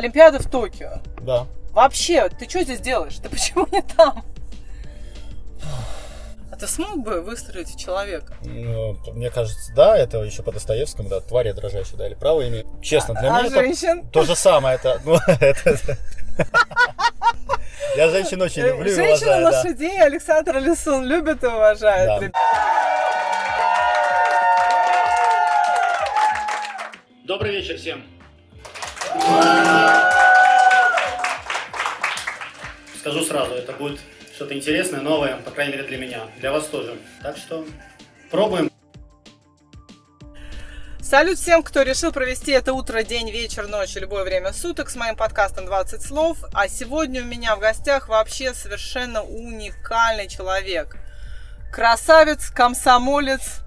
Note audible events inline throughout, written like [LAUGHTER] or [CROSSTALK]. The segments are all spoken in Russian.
Олимпиада в Токио. Да. Вообще, ты что здесь делаешь? Ты почему не там? А ты смог бы выстрелить в человека? Ну, мне кажется, да, это еще по Достоевскому, да, твари дрожащие, да, или право имеет. Честно, для а меня женщин? это то же самое. Это, ну, [LAUGHS] это, Я женщин очень люблю и уважаю, да. лошадей Александр Лисун любит и уважает. Да. Добрый вечер всем. Скажу сразу, это будет что-то интересное, новое, по крайней мере для меня. Для вас тоже. Так что пробуем. Салют всем, кто решил провести это утро, день, вечер, ночь, любое время суток с моим подкастом 20 слов. А сегодня у меня в гостях вообще совершенно уникальный человек. Красавец, комсомолец,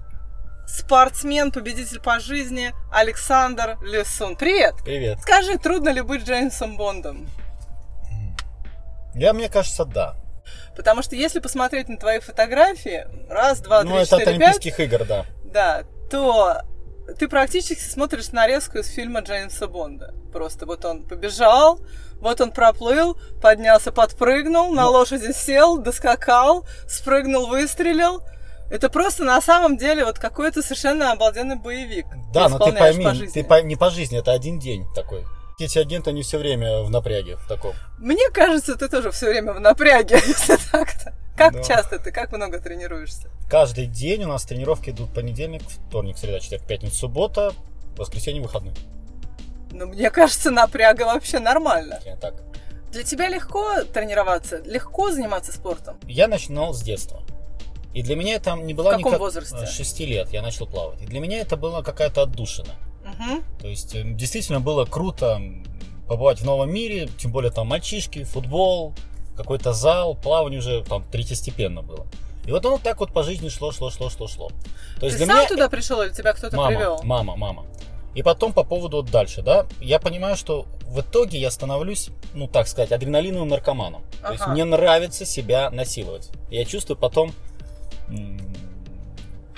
спортсмен, победитель по жизни Александр Лесун. Привет! Привет. Скажи, трудно ли быть Джеймсом Бондом? Я, мне кажется, да. Потому что если посмотреть на твои фотографии, раз, два, Ну, три, это от четыре, пять, Олимпийских игр, да. да, то ты практически смотришь нарезку из фильма Джеймса Бонда. Просто вот он побежал, вот он проплыл, поднялся, подпрыгнул, Ну. на лошади сел, доскакал, спрыгнул, выстрелил. Это просто на самом деле вот какой-то совершенно обалденный боевик. Да, но ты пойми, по жизни. ты по- не по жизни, это один день такой. Эти агенты, они все время в напряге в таком. Мне кажется, ты тоже все время в напряге, [LAUGHS] если так-то. Как Да. часто ты, как много тренируешься? Каждый день у нас тренировки идут понедельник, вторник, среда, четверг, пятница, суббота, воскресенье, выходной. Ну, мне кажется, напряга вообще нормально. Я так. Для тебя легко тренироваться? Легко заниматься спортом? Я начинал с детства. И для меня это не была В каком никак- возрасте? С 6 лет я начал плавать. И для меня это была какая-то отдушина. Мгм. То есть э, действительно было круто побывать в новом мире, тем более там мальчишки, футбол, какой-то зал, плавание уже там третьестепенно было. И вот оно так вот по жизни шло, шло, шло, шло, шло. То Ты есть для сам меня туда пришел или тебя кто-то мама, привел? мама, мама. И потом по поводу вот дальше, да, я понимаю, что в итоге я становлюсь, ну так сказать, адреналиновым наркоманом. То есть Ага. мне нравится себя насиловать. Я чувствую потом,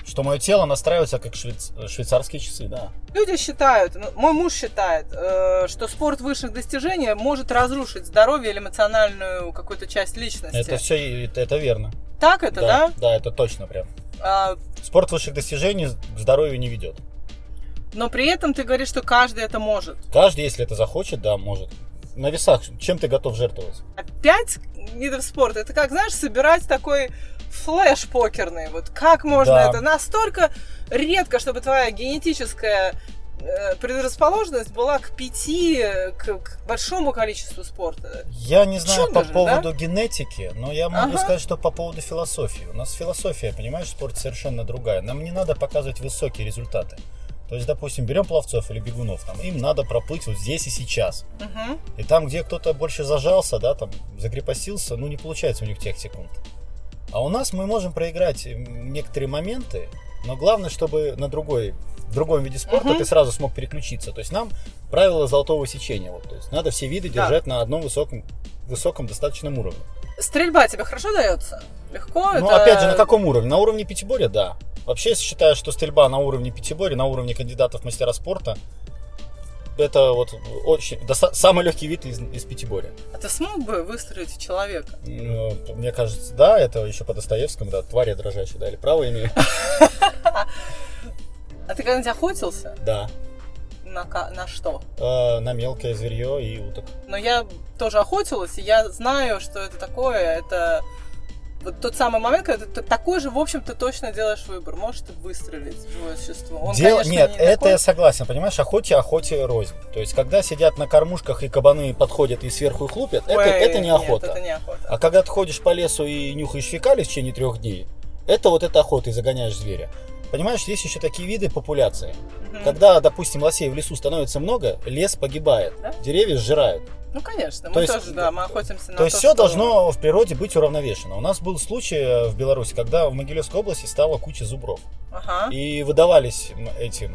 что мое тело настраивается как швейц- швейцарские часы, да. Люди считают, ну, мой муж считает, э, что спорт высших достижений может разрушить здоровье или эмоциональную какую-то часть личности. Это все, это, это верно. Так это, да? Да, это точно прям. А, Спорт высших достижений к здоровью не ведет. но при этом ты говоришь, что каждый это может. Каждый, если это захочет, да, может. На весах, чем ты готов жертвовать? Пять видов спорта. Это как, знаешь, собирать такой флеш покерный. Вот как можно Да. это? Настолько редко, чтобы твоя генетическая э, предрасположенность была к пяти, к, к большому количеству спорта. Я не знаю Чудо по же, поводу генетики, но я могу Ага. сказать, что по поводу философии. У нас философия, понимаешь, в спорте совершенно другая. Нам не надо показывать высокие результаты. То есть, допустим, берем пловцов или бегунов, там, им надо проплыть вот здесь и сейчас. Мгм. И там, где кто-то больше зажался, да, там, закрепостился, ну, не получается у них тех секунд. А у нас мы можем проиграть некоторые моменты, но главное, чтобы на другой, в другом виде спорта Мгм. ты сразу смог переключиться. То есть нам правило золотого сечения. Вот, то есть надо все виды Да. держать на одном высоком, высоком достаточном уровне. Стрельба тебе хорошо дается? Легко? Ну, Это- опять же, на каком уровне? На уровне пятиборья, да. Вообще, я считаю, что стрельба на уровне пятиборья, на уровне кандидатов в мастера спорта, это вот очень, самый легкий вид из, из пятиборья. А ты смог бы выстрелить в человека? Ну, Мне кажется, да, это еще по Достоевскому, да, твари дрожащие, да, или право имею. [LAUGHS] А ты когда-нибудь охотился? Да. На, на что? Э, на мелкое зверье и уток. Но я тоже охотилась, и я знаю, что это такое. Это вот тот самый момент, когда ты такой же, в общем-то, точно делаешь выбор. Можешь ты выстрелить в живое существо. Он, Дел- конечно, Нет, не это такой. я согласен, понимаешь, охоте, охоте рознь. То есть, когда сидят на кормушках и кабаны подходят и сверху их лупят, это, Ой, это не нет, охота. это не охота. А когда ты ходишь по лесу и нюхаешь фекалии в течение трех дней, это вот это охота и загоняешь зверя. Понимаешь, есть еще такие виды популяции. Мгм. Когда, допустим, лосей в лесу становится много, лес погибает, Да? деревья сжирают. Ну, конечно, То мы есть- тоже, да, мы охотимся на То есть то, все что- должно в природе быть уравновешено. У нас был случай э, в Беларуси, когда в Могилевской области стала куча зубров. Ага. И выдавались эти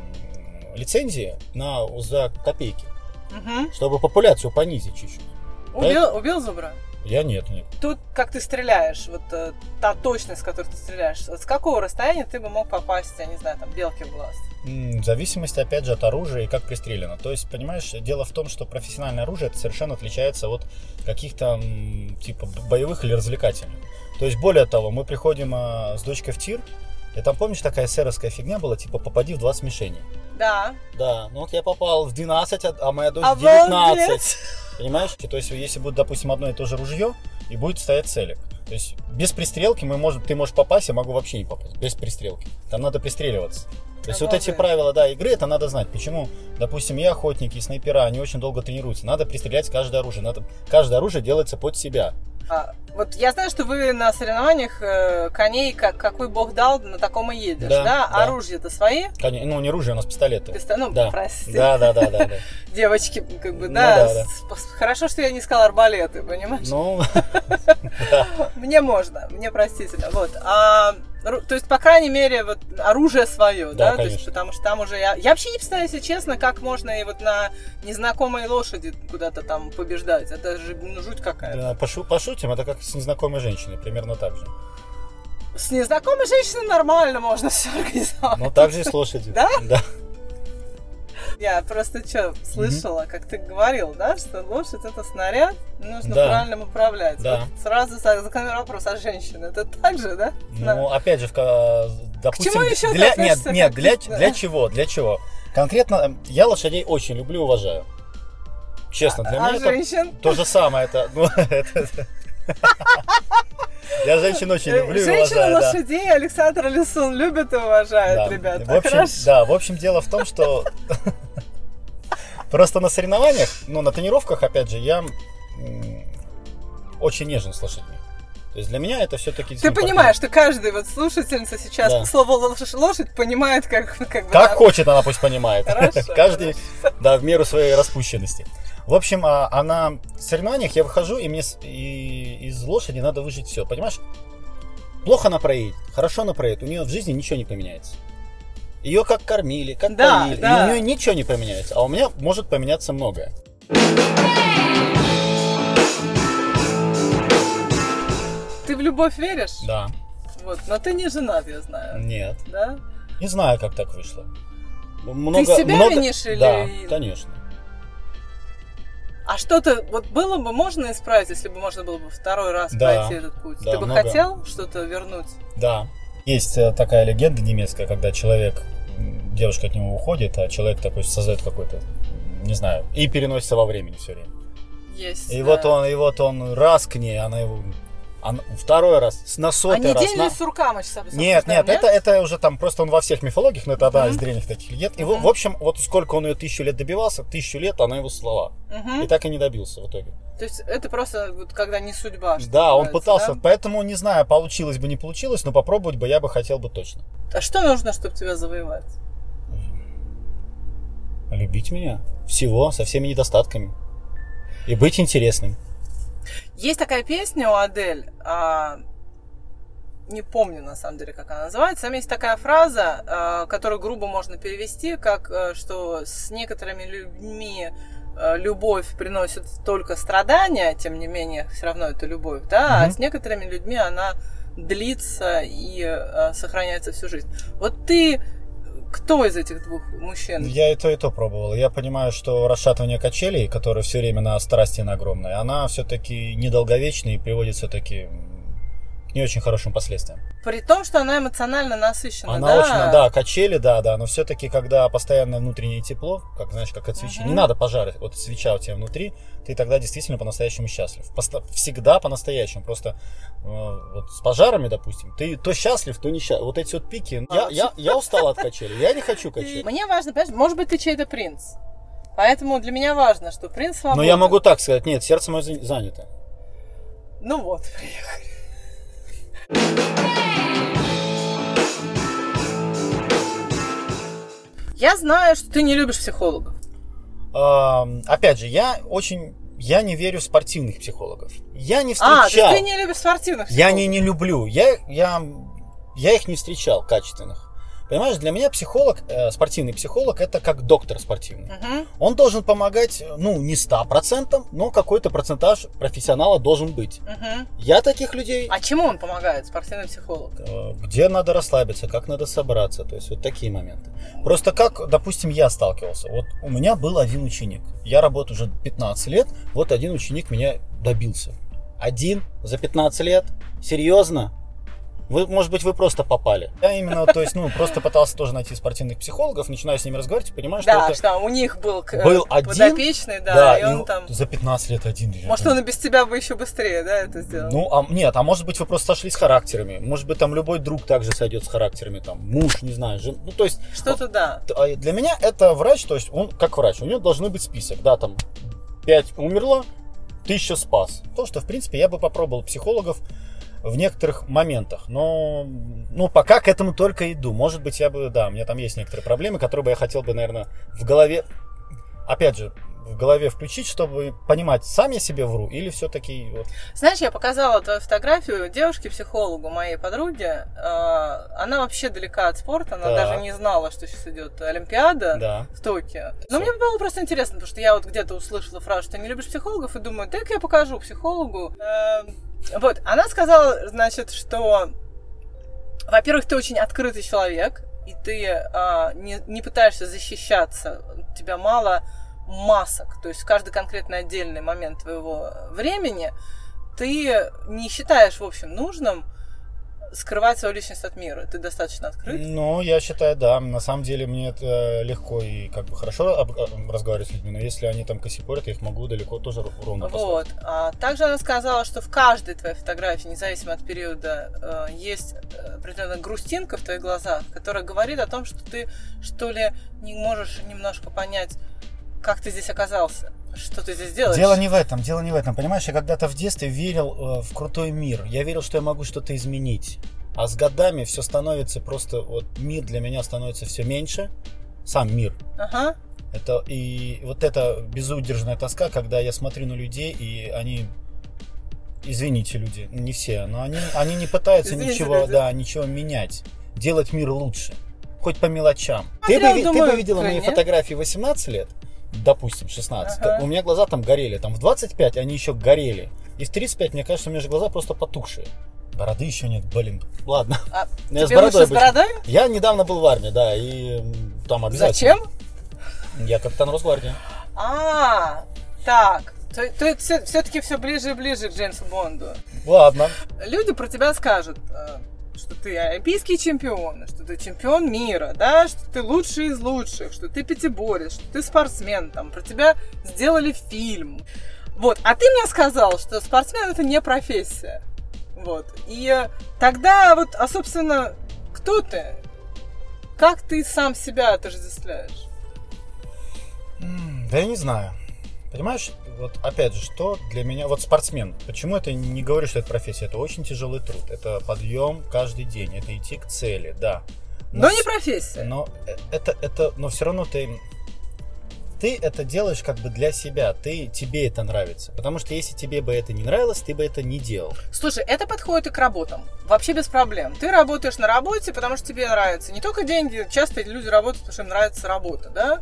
лицензии на, за копейки, Мгм. чтобы популяцию понизить чуть-чуть. Убил, убил зубра? Я нет, нет. Тут, как ты стреляешь, вот э, та точность, с которой ты стреляешь, с какого расстояния ты бы мог попасть, я не знаю, там, белке в глаз? В зависимости, опять же, от оружия и как пристрелено. То есть, понимаешь, дело в том, что профессиональное оружие это совершенно отличается от каких-то типа боевых или развлекательных. То есть, более того, мы приходим а, с дочкой в тир, и там, помнишь, такая сэровская фигня была, типа, попади в 20 мишеней. Да. Да, ну вот я попал в 12, а- а моя дочь в Обалдеть! 19. Понимаешь? То есть, если будет, допустим, одно и то же ружье, и будет стоять целик. То есть, без пристрелки мы можем, ты можешь попасть, я могу вообще не попасть. Без пристрелки. Там надо пристреливаться. То есть, вот эти Обалдеть. правила, да, игры, это надо знать. Почему, допустим, и охотники, и снайпера, они очень долго тренируются. Надо пристрелять каждое оружие. Надо, каждое оружие делается под себя. А, вот я знаю, что вы на соревнованиях э, коней, как, какой бог дал, на таком и едешь, да? Да, да. Оружие-то свои? Коне- Ну, не оружие, у нас пистолеты. Писта- Ну, Да. прости. Да, да, да, да, да. [LAUGHS] Девочки, как бы, Ну да. Хорошо, что я не сказала арбалеты, понимаешь? Ну, [LAUGHS] [LAUGHS] Мне можно, мне простительно. Вот. А, то есть, по крайней мере, вот оружие свое, да? Да, То есть, потому что там уже я. Я вообще не представляю, если честно, как можно и вот на незнакомой лошади куда-то там побеждать. Это же ну, жуть какая-то. да, пошу- пошутим, это как с незнакомой женщиной, примерно так же. С незнакомой женщиной нормально можно все организовать. Ну, так же и с лошадью. Да? Да. Я просто что, слышала, как ты говорил, да, что лошадь это снаряд, нужно Да. правильно управлять. Да. Вот сразу за- закономерный вопрос, а женщина, это так же, да? Ну, опять же, допустим, чему еще для, нет, нет, для, Да. для чего, для чего? Конкретно э, я лошадей очень люблю и уважаю. Честно, для а меня это женщин? то же самое. Это, ну, [LAUGHS] это- Я женщин очень люблю и Женщины уважаю. да. лошадей Александр Лисун любит и уважает, Да. ребята. В общем, Хорошо. да, в общем, дело в том, что просто на соревнованиях, ну, на тренировках, опять же, я очень нежен с лошадьми. То есть для меня это все-таки... Ты понимаешь, что каждый вот слушательница сейчас Да. слово лошадь, лошадь понимает, как, как бы... Как да. хочет, она пусть понимает. Хорошо, Каждый, да, в меру своей распущенности. В общем, а, а на соревнованиях я выхожу, и мне с- и из лошади надо выжить все, понимаешь? Плохо она проедет, хорошо она проедет, у нее в жизни ничего не поменяется. Ее как кормили, как Да, поили, и да. у нее ничего не поменяется, а у меня может поменяться многое. Ты в любовь веришь? Да, Вот, но ты не женат, я знаю. нет, Да? не знаю, как так вышло. Много, себя много- винишь или- Да, конечно. А что-то вот было бы можно исправить, если бы можно было бы второй раз Да, пройти этот путь? да, Ты бы много. хотел что-то вернуть? Да. Есть э, такая легенда немецкая, когда человек, девушка от него уходит, а человек такой создает какой-то, не знаю, и переносится во времени все время. Есть. И да. вот он, и вот он раз к ней, она его, она- второй раз, с- на А сотый не раз. день на- ли сурка мы сейчас обсуждаем, Нет, нет, это, это уже там просто он во всех мифологиях, но это одна из древних таких легенд. И в- общем, вот сколько он ее тысячу лет добивался, тысячу лет она его слова. И так и не добился в итоге. То есть это просто вот когда не судьба. да, он пытался, да? поэтому не знаю, получилось бы, не получилось, но попробовать бы я бы хотел бы точно. А что нужно, чтобы тебя завоевать? Любить меня. Всего, со всеми недостатками. И быть интересным. Есть такая песня у Адель, а, не помню на самом деле, как она называется. Там есть такая фраза, а, которую грубо можно перевести, как а, что с некоторыми людьми а, любовь приносит только страдания, тем не менее, все равно это любовь, да, а Мгм. с некоторыми людьми она длится и а, сохраняется всю жизнь. Вот ты кто из этих двух мужчин? Я и то, и то пробовал. Я понимаю, что расшатывание качелей, которое все время на страсти на огромной, она все-таки недолговечна и приводит все-таки к не очень хорошим последствиям. При том, что она эмоционально насыщена, Она да? очень, да, качели, да, да, но все-таки, когда постоянное внутреннее тепло, как знаешь, как от свечи, Мгм. не надо пожары, вот свеча у тебя внутри, ты тогда действительно по-настоящему счастлив. Посто- всегда по-настоящему. Просто э, вот с пожарами, допустим, ты то счастлив, то несчастлив. Вот эти вот пики. Я, я, я устал от качели, я не хочу качели. Мне важно, понимаешь, может быть, ты чей-то принц. Поэтому для меня важно, что принц свободен. Но я могу так сказать, нет, сердце мое за- занято. Ну вот, [LAUGHS] приехали. Я знаю, что ты не любишь психологов. Опять же, я очень, я не верю в спортивных психологов. Я не А, встречал. ты не любишь спортивных Я психологов. не, не люблю. Я, я, я их не встречал качественных. Понимаешь, для меня психолог, э, спортивный психолог, это как доктор спортивный. Мгм. Он должен помогать, ну, не 100%, но какой-то процентаж профессионала должен быть. Мгм. Я таких людей, А чему он помогает, спортивный психолог? э, где надо расслабиться, как надо собраться, то есть вот такие моменты. Просто как, допустим, я сталкивался. Вот у меня был один ученик. Я работаю уже 15 лет, вот один ученик меня добился. Один за 15 лет? Серьезно? Вы, может быть, вы просто попали. Я именно, то есть, ну, просто пытался тоже найти спортивных психологов, начинаю с ними разговаривать и понимаю, что Да, это... что у них был, к- Был э, один, подопечный, да, и он там... за 15 лет один. Может, он и без тебя бы еще быстрее, да, это сделал? Ну, а, нет, а может быть, вы просто сошлись характерами. Может быть, там любой друг также сойдет с характерами, там, муж, не знаю, жен... Ну, то есть, Что-то да. т- а для меня это врач, то есть, он как врач, у него должны быть список, да, там, 5 умерло, 1000 спас. То, что, в принципе, я бы попробовал психологов в некоторых моментах, но, ну, пока к этому только иду. Может быть, я бы, да, у меня там есть некоторые проблемы, которые бы я хотел бы, наверное, в голове, опять же, в голове включить, чтобы понимать, сам я себе вру или все-таки вот, Знаешь, я показала твою фотографию девушке-психологу, моей подруге. Э, Она вообще далека от спорта, она Так. даже не знала, что сейчас идет Олимпиада да. в Токио. Но Всё. мне было просто интересно, потому что я вот где-то услышала фразу, что ты не любишь психологов, и думаю, дай я покажу психологу. Вот, она сказала, значит, что, во-первых, ты очень открытый человек, и ты а, не, не пытаешься защищаться, у тебя мало масок, то есть каждый конкретный отдельный момент твоего времени ты не считаешь, в общем, нужным скрывать свою личность от мира. Ты достаточно открыт. Ну, я считаю, да. На самом деле мне это легко и как бы хорошо об- об- разговаривать с людьми, но если они там косипорят, я их могу далеко тоже ровно послать. Вот. А также она сказала, что в каждой твоей фотографии, независимо от периода, э, есть э, определенная грустинка в твоих глазах, которая говорит о том, что ты, что ли, не можешь немножко понять, как ты здесь оказался, что ты здесь делаешь. Дело не в этом, дело не в этом. Понимаешь, я когда-то в детстве верил э, в крутой мир. Я верил, что я могу что-то изменить. А с годами все становится просто, вот мир для меня становится все меньше. Сам мир. Ага. Это и вот эта безудержная тоска, когда я смотрю на людей, и они, извините, люди, не все, но они, они не пытаются Извините, ничего, люди. да, ничего менять, делать мир лучше, хоть по мелочам. Смотрел, ты, бы, ви- ты думаю, бы видела мои фотографии 18 лет, допустим, 16, Ага. у меня глаза там горели, там в 25 они еще горели, и в 35, мне кажется, у меня же глаза просто потухшие. Бороды еще нет, блин. Ладно. А Я с бородой с бородой? Я недавно был в армии, да, и там обязательно. Зачем? Я капитан Росгвардии. А, так. То, то все-таки все ближе и ближе к Джеймсу Бонду. Ладно. люди про тебя скажут, э, что ты олимпийский чемпион, что ты чемпион мира, да, что ты лучший из лучших, что ты пятиборец, что ты спортсмен, там, про тебя сделали фильм. Вот, а ты мне сказал, что спортсмен это не профессия. Вот. И э, тогда вот, а собственно, кто ты? Как ты сам себя отождествляешь? Да я не знаю. Понимаешь, вот опять же, что для меня, вот спортсмен, почему это не говорю, что это профессия, это очень тяжелый труд, это подъем каждый день, это идти к цели, да. Но не с- профессия. Но э- это, это, но все равно ты, ты это делаешь как бы для себя, ты, тебе это нравится. Потому что если тебе бы это не нравилось, ты бы это не делал. Слушай, это подходит и к работам. Вообще без проблем. Ты работаешь на работе, потому что тебе нравится. Не только деньги, часто люди работают, потому что им нравится работа, да?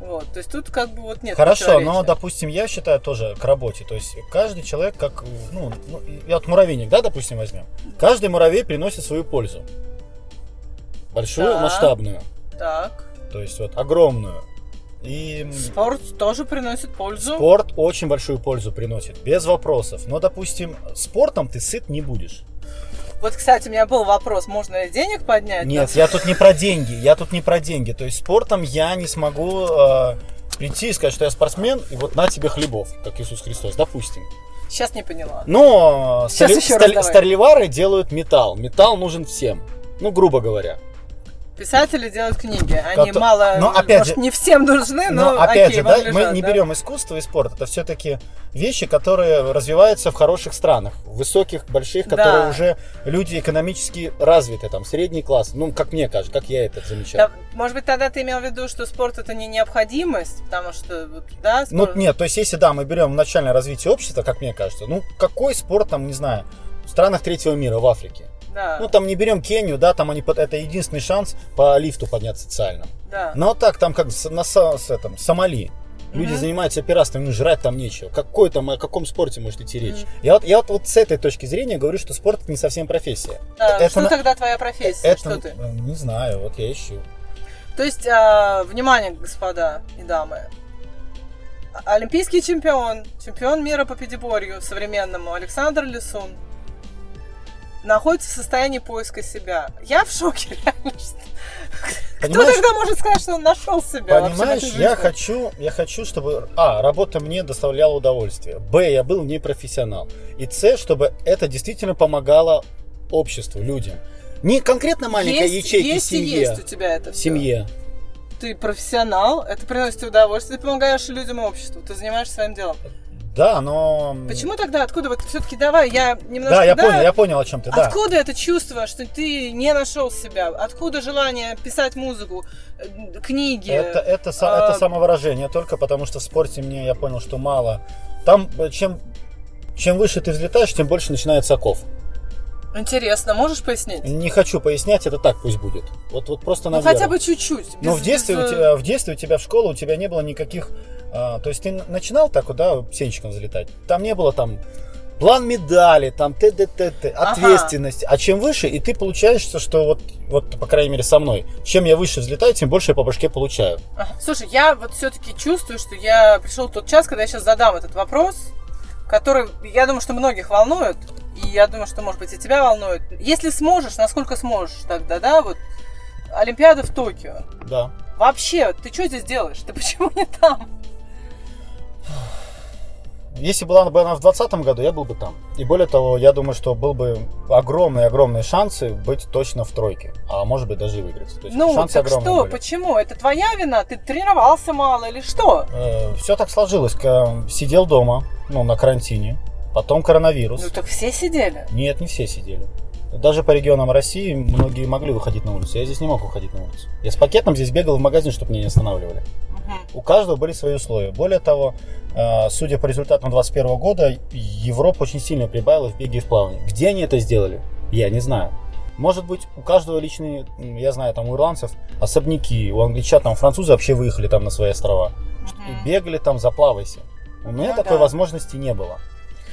Вот, то есть тут как бы вот нет Хорошо, но, допустим, я считаю тоже к работе. То есть каждый человек, как, ну, ну, я вот муравейник, да, допустим, возьмем. Каждый муравей приносит свою пользу. Большую, Да. масштабную. Так. То есть вот огромную. И Спорт тоже приносит пользу. спорт очень большую пользу приносит, без вопросов. Но, допустим, спортом ты сыт не будешь. Вот, кстати, у меня был вопрос, можно ли денег поднять? Нет, я тут не про деньги, я тут не про деньги. То есть спортом я не смогу э, прийти и сказать, что я спортсмен, и вот на тебе хлебов, как Иисус Христос, допустим. Сейчас не поняла. Но стали- стали- давай. старлевары делают металл. Металл нужен всем. Ну, грубо говоря. Писатели делают книги. Они Кото- мало, Но опять может, же- не всем нужны, но, Но опять окей, же, да, лежат, мы не да? берем искусство и спорт. Это все-таки вещи, которые развиваются в хороших странах, высоких, больших, Да. которые уже люди экономически развиты, там, средний класс. Ну, как мне кажется, как я это замечаю. Да, может быть, тогда ты имел в виду, что спорт это не необходимость, потому что, да, Ну, спорт- нет, то есть, если, да, мы берем начальное развитие общества, как мне кажется, ну, какой спорт там, не знаю, в странах третьего мира, в Африке? Да. Ну, там не берем Кению, да, там они, под- это единственный шанс по лифту подняться социальным. да. Но так, там как на с этом, Сомали. Люди Мгм. занимаются пиратством, ну, жрать там нечего. Какой там, о каком спорте может идти речь? Мгм. Я, вот, я вот, вот с этой точки зрения говорю, что спорт это не совсем профессия. Да, это что на- тогда твоя профессия? Это, Что ты? э, не знаю, вот я ищу. То есть, а, внимание, господа и дамы. Олимпийский чемпион, чемпион мира по пятиборью современному Александр Лисун находится в состоянии поиска себя. Я в шоке, [LAUGHS] реально. Кто тогда может сказать, что он нашел себя понимаешь я хочу, я хочу, чтобы, а, работа мне доставляла удовольствие, б, я был не профессионал, и с, чтобы это действительно помогало обществу, людям. Не конкретно маленькая есть, ячейка есть и семье, есть у тебя это всё. семье. Ты профессионал, это приносит удовольствие, ты помогаешь людям и обществу, ты занимаешься своим делом. Да, но... Почему тогда, откуда, вот все-таки давай, я немножко... Да, я понял, я понял, о чем ты, да. Откуда это чувство, что ты не нашел себя? Откуда желание писать музыку, э, книги? Это, это, а, это самовыражение только потому, что в спорте мне, я понял, что мало. Там, э, чем, чем выше ты взлетаешь, тем больше начинается оков. Интересно, можешь пояснить? Не хочу пояснять, это так пусть будет. Вот, вот просто на Ну хотя бы чуть-чуть. Но без- в детстве, без, у э, тебя, в детстве у тебя в школу у тебя не было никаких... а, то есть ты начинал так да, птенчиком залетать. Там не было там план медали, там Ага. ответственность. А чем выше, и ты получаешься, что вот, вот, по крайней мере, со мной, чем я выше взлетаю, тем больше я по башке получаю. Ага. Слушай, я вот все-таки чувствую, что я пришел тот час, когда я сейчас задам этот вопрос, который, я думаю, что многих волнует, и я думаю, что, может быть, и тебя волнует. Если сможешь, насколько сможешь тогда, да, вот, Олимпиада в Токио. Да. Вообще, ты что здесь делаешь? Ты почему не там? Если была бы она в 2020 году, я был бы там. И более того, я думаю, что был бы огромные-огромные шансы быть точно в тройке. А может быть даже и выиграть. То есть Ну, шансы так что, были. почему? Это твоя вина? Ты тренировался мало или что? все так сложилось. Ка- Сидел дома, ну, на карантине. Потом коронавирус. Ну, так все сидели. Нет, не все сидели. Даже по регионам России многие могли выходить на улицу. Я здесь не мог выходить на улицу. Я с пакетом здесь бегал в магазин, чтобы меня не останавливали. У каждого были свои условия. Более того, э, судя по результатам 2021 года, Европа очень сильно прибавила в беге и в плавании. Где они это сделали? Я не знаю. Может быть, у каждого личные, я знаю, там у ирландцев особняки, у англичан, там французы вообще выехали там на свои острова. И Мгм. бегали там, заплавайся. У меня Ну такой да. возможности не было.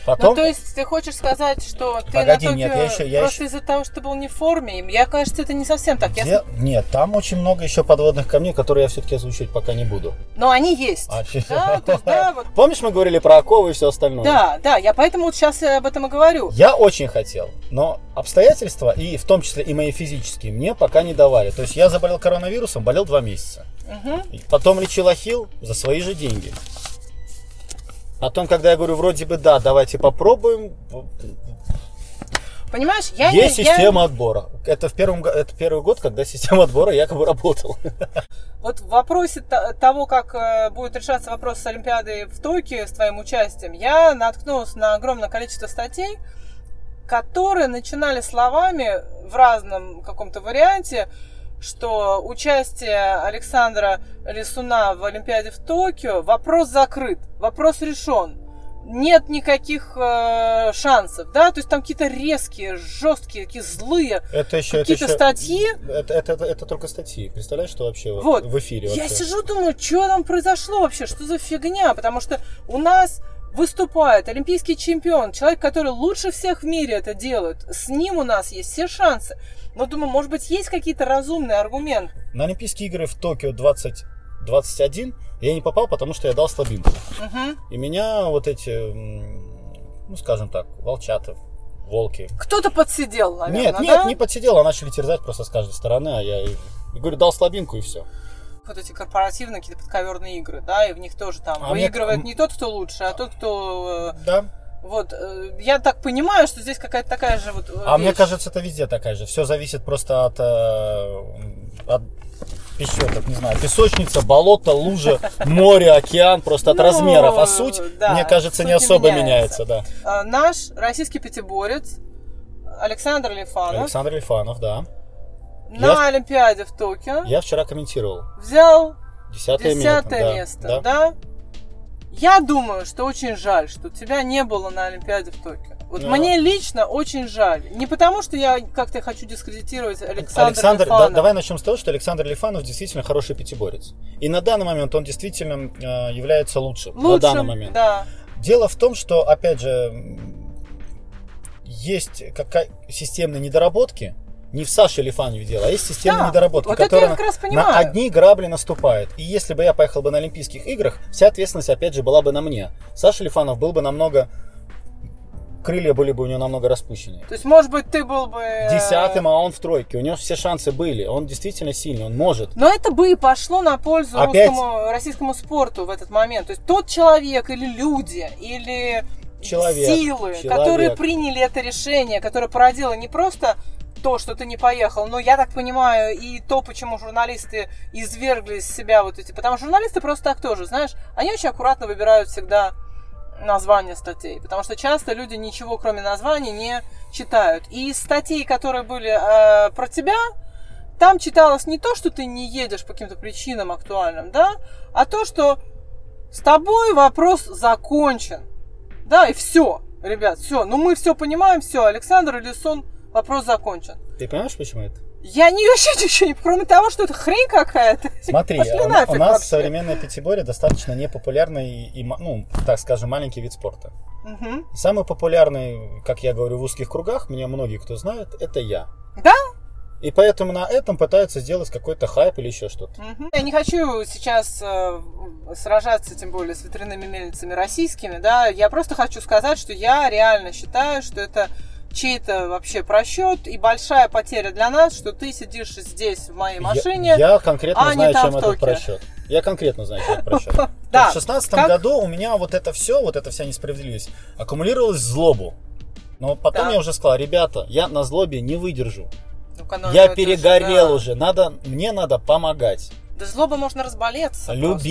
Ну, Потом, то есть ты хочешь сказать, что ты Погоди, на нет, я еще- я просто из-за того, что ты был не в форме? Я, кажется, это не совсем так. Я Где- Нет, там очень много еще подводных камней, которые я все-таки озвучивать пока не буду. Но они есть. А, Да, то есть, да, вот. Помнишь, мы говорили про оковы и все остальное? Да, да, я поэтому вот сейчас об этом и говорю. Я очень хотел, но обстоятельства, и в том числе и мои физические, мне пока не давали. То есть я заболел коронавирусом, болел два месяца. И Потом лечил ахилл за свои же деньги. Потом, когда я говорю, вроде бы да, давайте попробуем, Понимаешь, я есть не... я- система отбора. Это, в первом, это первый год, когда система отбора якобы работала. Вот в вопросе того, как э, будет решаться вопрос с Олимпиадой в Токио с твоим участием, я наткнулась на огромное количество статей, которые начинали словами в разном каком-то варианте, что участие Александра Лисуна в Олимпиаде в Токио вопрос закрыт, вопрос решен. Нет никаких э, шансов, да, то есть там какие-то резкие, жесткие, такие злые Это еще, это какие-то еще- статьи, Это, это, это, это только статьи. Представляешь, что вообще вот в эфире? Я вообще? сижу, думаю, что там произошло вообще, что за фигня, потому что у нас выступает олимпийский чемпион, человек, который лучше всех в мире это делает, с ним у нас есть все шансы. Но думаю, может быть, есть какие-то разумные аргументы. На Олимпийские игры в Токио 2021 я не попал, потому что я дал слабинку. Мгм. И меня вот эти, ну скажем так, волчата, волки. Кто-то подсидел, наверное, нет, да? нет, не подсидел, а начали терзать просто с каждой стороны, а я и говорю, дал слабинку и все. Вот эти корпоративные какие-то подковерные игры, да, и в них тоже там А мне- выигрывает не тот, кто лучше, а тот, кто... э, Да. Вот, э, я так понимаю, что здесь какая-то такая же вот э, А мне кажется, это везде такая же. Все зависит просто от, от песчеток, не знаю, песочница, болото, лужа, [LAUGHS] море, океан, просто от Ну, размеров. А суть, да, мне кажется, не суть не особо меняется. меняется, да. А, Наш российский пятиборец Александр Лифанов Александр Лифанов, да. На Я- Олимпиаде в Токио Я вчера комментировал. взял Десятое, десятое место. место, да. Я думаю, что очень жаль, что тебя не было на Олимпиаде в Токио. Вот Ну. мне лично очень жаль. Не потому, что я как-то хочу дискредитировать Александра Александр, да- Лифанова. давай начнем с того, что Александр Лифанов действительно хороший пятиборец. И на данный момент он действительно э, является лучшим. на данный Лучшим, момент. да. Дело в том, что, опять же, есть какая системные недоработки. Не в Саше Лифанове дело, а есть системные Да, недоработки, вот это которые я как раз на понимаю. одни грабли наступают. И если бы я поехал бы на Олимпийских играх, вся ответственность, опять же, была бы на мне. Саша Лифанов был бы намного... Крылья были бы у него намного распущеннее. То есть, может быть, ты был бы... э, Десятым, а он в тройке. У него все шансы были. Он действительно сильный, он может. Но это бы и пошло на пользу Опять? русскому, российскому спорту в этот момент. То есть тот человек или люди, или Человек, силы, человек. которые приняли это решение, которое породило не просто то, что ты не поехал, но я так понимаю, и то, почему журналисты извергли из себя вот эти... Потому что журналисты просто так тоже, знаешь, они очень аккуратно выбирают всегда названия статей, потому что часто люди ничего кроме названий не читают. И из статей, которые были э, про тебя, там читалось не то, что ты не едешь по каким-то причинам актуальным, да, а то, что с тобой вопрос закончен. Да, и все, ребят, все. Ну мы все понимаем, все, Александр Илисон, вопрос закончен. Ты понимаешь, почему это? Я не вообще ничего не, кроме того, что это хрень какая-то. [LAUGHS] Смотри, у, у нас вообще. современное пятиборье достаточно непопулярный и, ну, так скажем, маленький вид спорта. Мгм. Самый популярный, как я говорю, в узких кругах, меня многие кто знает, это я. Да? И поэтому на этом пытаются сделать какой-то хайп или еще что-то. Мгм. Я не хочу сейчас э, сражаться, тем более с ветряными мельницами российскими, да. Я просто хочу сказать, что я реально считаю, что это чей-то вообще просчет и большая потеря для нас, что ты сидишь здесь в моей машине. Я, я конкретно а знаю, чем этот просчет. Я конкретно знаю, чем это [LAUGHS] просчет. Да. В шестнадцатом Как? году у меня вот это все, вот эта вся несправедливость, аккумулировалась в злобу. Но потом Да. я уже сказал, ребята, я на злобе не выдержу. Ну, я же, перегорел да. уже. Надо, мне надо помогать. Да злоба можно разболеться. просто.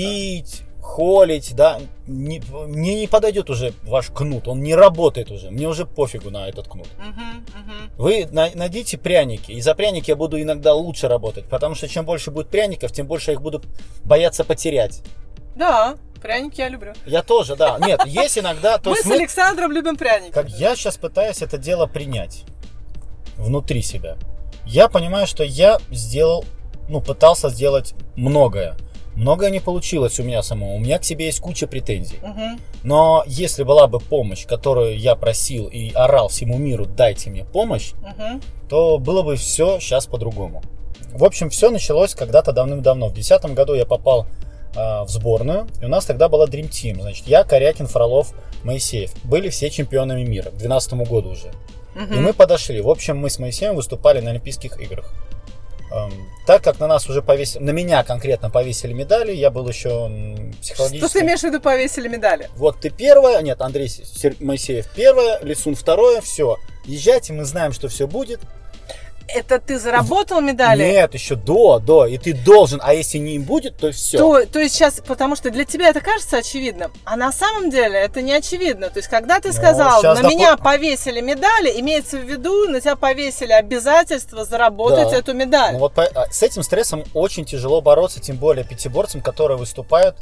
Холить, да, не, мне не подойдет уже ваш кнут, он не работает уже, мне уже пофигу на этот кнут. Мгм, мгм. Вы на- найдите пряники, и за пряники я буду иногда лучше работать, потому что чем больше будет пряников, тем больше я их буду бояться потерять. Да, пряники я люблю. Я тоже, да. Нет, есть иногда, то мы с мы, Александром любим пряники. как я сейчас пытаюсь это дело принять внутри себя. Я понимаю, что я сделал, ну, пытался сделать многое. Многое не получилось у меня самого. У меня к себе есть куча претензий. Мгм. Но если была бы помощь, которую я просил и орал всему миру, дайте мне помощь, Мгм. то было бы все сейчас по-другому. В общем, все началось когда-то давным-давно. В 2010 году я попал а, в сборную, и у нас тогда была Dream Team. Значит, я, Корякин, Фролов, Моисеев. Были все чемпионами мира к 2012 году уже. И мы подошли. В общем, мы с Моисеем выступали на Олимпийских играх. Эм, так как на нас уже повесили, на меня конкретно повесили медали, я был еще психологически... Что ты имеешь в виду повесили медали? Вот ты первая, нет, Андрей Моисеев первая, Лисун второе, все. Езжайте, мы знаем, что все будет. Это ты заработал медали? Нет, еще до, до, и ты должен, а если не будет, то все. То, то есть сейчас, потому что для тебя это кажется очевидным, а на самом деле это не очевидно. То есть, когда ты Ну, сказал, щас на допо- меня повесили медали, имеется в виду, на тебя повесили обязательство заработать Да. эту медаль. Ну вот по- а, с этим стрессом очень тяжело бороться, тем более пятиборцам, которые выступают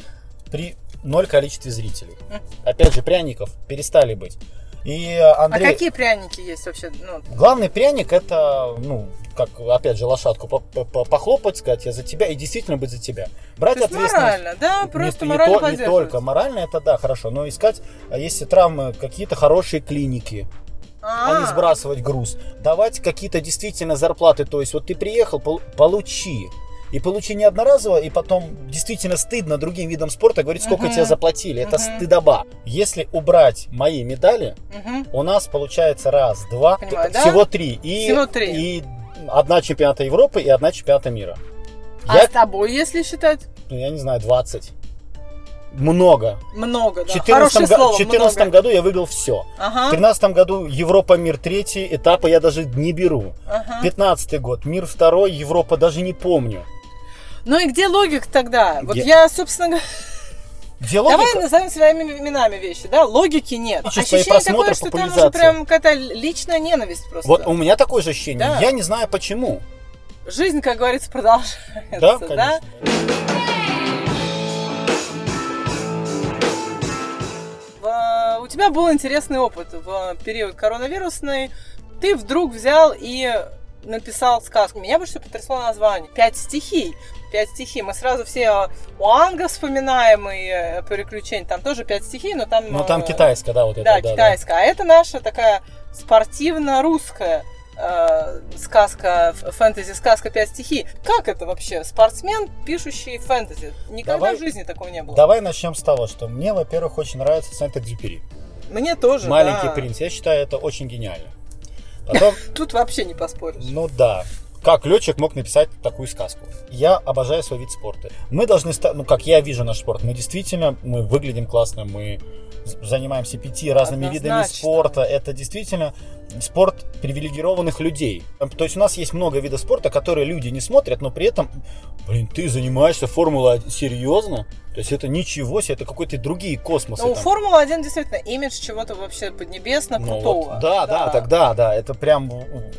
при ноль количестве зрителей. Опять же, пряников перестали быть. И э, А Андрей... какие пряники есть вообще? Ну, Главный пряник это, ну, как, опять же, лошадку по- по- по- похлопать, сказать, я за тебя, и действительно быть за тебя. Брать то есть ответственность. морально, да? Не- Просто не, морально то- не поддерживать. только морально, это да, хорошо, но искать, а если травмы, какие-то хорошие клиники, а, не А, сбрасывать груз, давать какие-то действительно зарплаты, то есть вот ты приехал, пол- получи. И получи не одноразово, и потом действительно стыдно другим видам спорта говорить, сколько Мгм. тебе заплатили. Это Мгм. стыдоба. Если убрать мои медали, мгм. у нас получается раз, два, Понимаю, да? всего три. И, Всего три. И одна чемпионата Европы и одна чемпионата мира. А Я, с тобой, если считать? ну, я не знаю, 20. Много. Много, В да. 14 Хорошее го- слово, в 14 много. году я выиграл все. В Ага, 13 году Европа, мир третий, этапы я даже не беру. ага. 15 год, мир второй, Европа даже не помню. Ну и где логика тогда? Вот Где- я, собственно говоря, Где логика? давай назовем своими именами вещи, да? Логики нет. И Ощущение такое, что там уже прям какая-то личная ненависть просто. Вот у меня такое же ощущение. Да. Я не знаю почему. Жизнь, как говорится, продолжается, Да, да? конечно. В- У тебя был интересный опыт в период коронавирусный. Ты вдруг взял и написал сказку. Меня больше потрясло название. Пять стихий. Пять стихий. Мы сразу все у Анга вспоминаем и э, приключения. Там тоже пять стихий, но там... Ну там э, китайская, да, вот это. Да, китайская. А это наша такая спортивно-русская э, сказка, фэнтези-сказка «Пять стихий». Как это вообще? Спортсмен, пишущий фэнтези. Никогда Давай- в жизни такого не было. Давай начнем с того, что мне, во-первых, очень нравится Сент-Экзюпери. Мне тоже, Маленький да. принц. Я считаю, это очень гениально. Потом, [LAUGHS] Тут вообще не поспоришь. ну да, как летчик мог написать такую сказку? Я обожаю свой вид спорта. Мы должны ну как я вижу наш спорт, мы действительно, мы выглядим классно, мы занимаемся пяти разными видами Однозначно. спорта. Это действительно спорт привилегированных людей. То есть у нас есть много видов спорта, которые люди не смотрят, но при этом, блин, ты занимаешься Формулой серьезно? То есть это ничего себе, это какой-то другие космосы. Ну, там. Формула-1 действительно имидж чего-то вообще поднебесно Ну, крутого. вот, да, да, тогда, да, это прям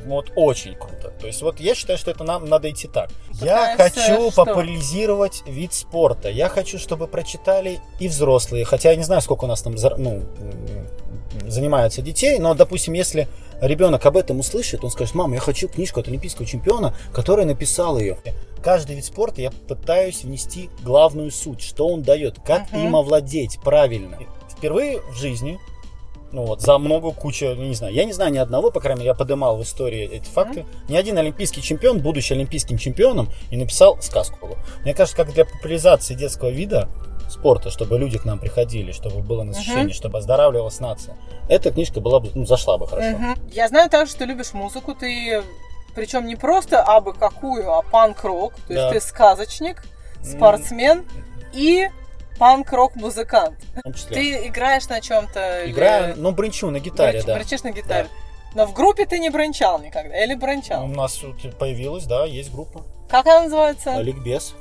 вот очень круто. То есть вот я считаю, что это нам надо идти так. Я Пытаешься хочу что? популяризировать вид спорта. Я хочу, чтобы прочитали и взрослые. Хотя я не знаю, сколько у нас там ну, занимаются детей, но, допустим, если ребенок об этом услышит, он скажет, мам, я хочу книжку от олимпийского чемпиона, который написал ее. Каждый вид спорта я пытаюсь внести главную суть, что он дает, как Мгм. им овладеть правильно. Впервые в жизни ну вот, за много кучу, ну, не знаю, я не знаю ни одного, по крайней мере, я подымал в истории эти факты. Ни один олимпийский чемпион, будучи олимпийским чемпионом, не написал сказку. Мне кажется, как для популяризации детского вида спорта, чтобы люди к нам приходили, чтобы было насыщение, Мгм. чтобы оздоравливалась нация, эта книжка была бы, ну, зашла бы хорошо. Мгм. Я знаю также, что ты любишь музыку, ты причем не просто абы какую, а панк-рок. То есть Да. ты сказочник, спортсмен и панк-рок музыкант. Ты играешь на чем-то? Играю, ну, бренчу на гитаре, да. Бренчишь на гитаре. Но в группе ты не брончал никогда? Или брончал? У нас появилась, да, есть группа. Как она называется? Ликбез.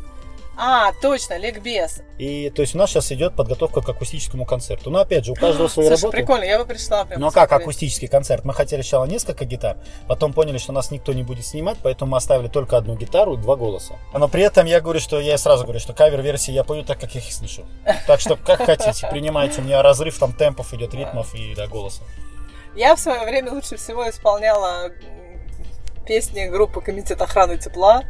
А, точно, ликбез. И то есть у нас сейчас идет подготовка к акустическому концерту. Но опять же, у каждого свои Слушай, работы. прикольно, я бы пришла прям Ну а как акустический концерт? Мы хотели сначала несколько гитар, потом поняли, что нас никто не будет снимать, поэтому мы оставили только одну гитару и два голоса. Но при этом я говорю, что я сразу говорю, что кавер-версии я пою так, как я их слышу. Так что как хотите, принимайте. У меня разрыв там темпов идет, ритмов и да, голоса. Я в свое время лучше всего исполняла песни группы Комитет охраны тепла.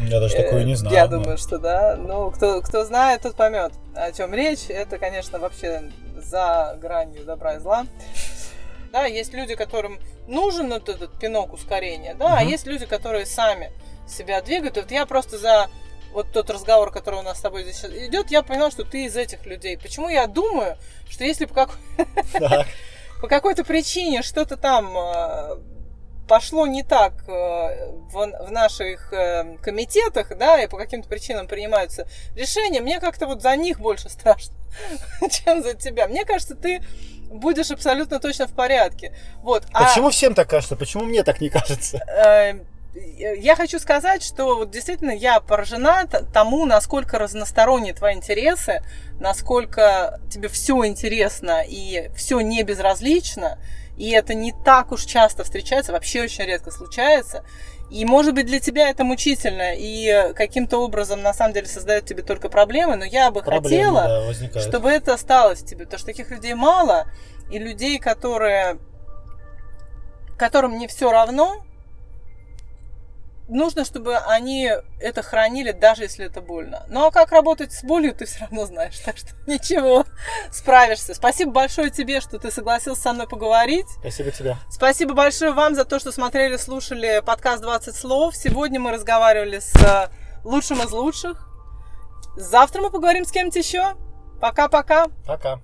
Я даже такое Э, не знаю. Я но- думаю, что да. Ну, кто, кто знает, тот поймет, о чем речь. Это, конечно, вообще за гранью добра и зла. Да, есть люди, которым нужен вот этот пинок ускорения, да, а Мгм. есть люди, которые сами себя двигают. Вот я просто за вот тот разговор, который у нас с тобой здесь идет, я поняла, что ты из этих людей. Почему я думаю, что если по, как- [LAUGHS] по какой-то причине что-то там э, пошло не так э, в, в наших э, комитетах, да, и по каким-то причинам принимаются решения, мне как-то вот за них больше [LAUGHS] страшно, чем за тебя. Мне кажется, ты будешь абсолютно точно в порядке. Вот. А, Почему всем так кажется? Почему мне так не кажется? Я хочу сказать, что вот действительно я поражена тому, насколько разносторонние твои интересы, насколько тебе все интересно и все не безразлично, и это не так уж часто встречается, вообще очень редко случается. И, может быть, для тебя это мучительно и каким-то образом, на самом деле, создает тебе только проблемы, но я бы Проблемы, хотела, да, возникают. чтобы это осталось в тебе, потому что таких людей мало, и людей, которые, которым не все равно, нужно, чтобы они это хранили, даже если это больно. Ну а как работать с болью, ты все равно знаешь, так что [LAUGHS] ничего, справишься. Спасибо большое тебе, что ты согласился со мной поговорить. Спасибо тебе. Спасибо большое вам за то, что смотрели, слушали подкаст 20 слов. Сегодня мы разговаривали с лучшим из лучших. Завтра мы поговорим с кем-то еще. Пока-пока. Пока.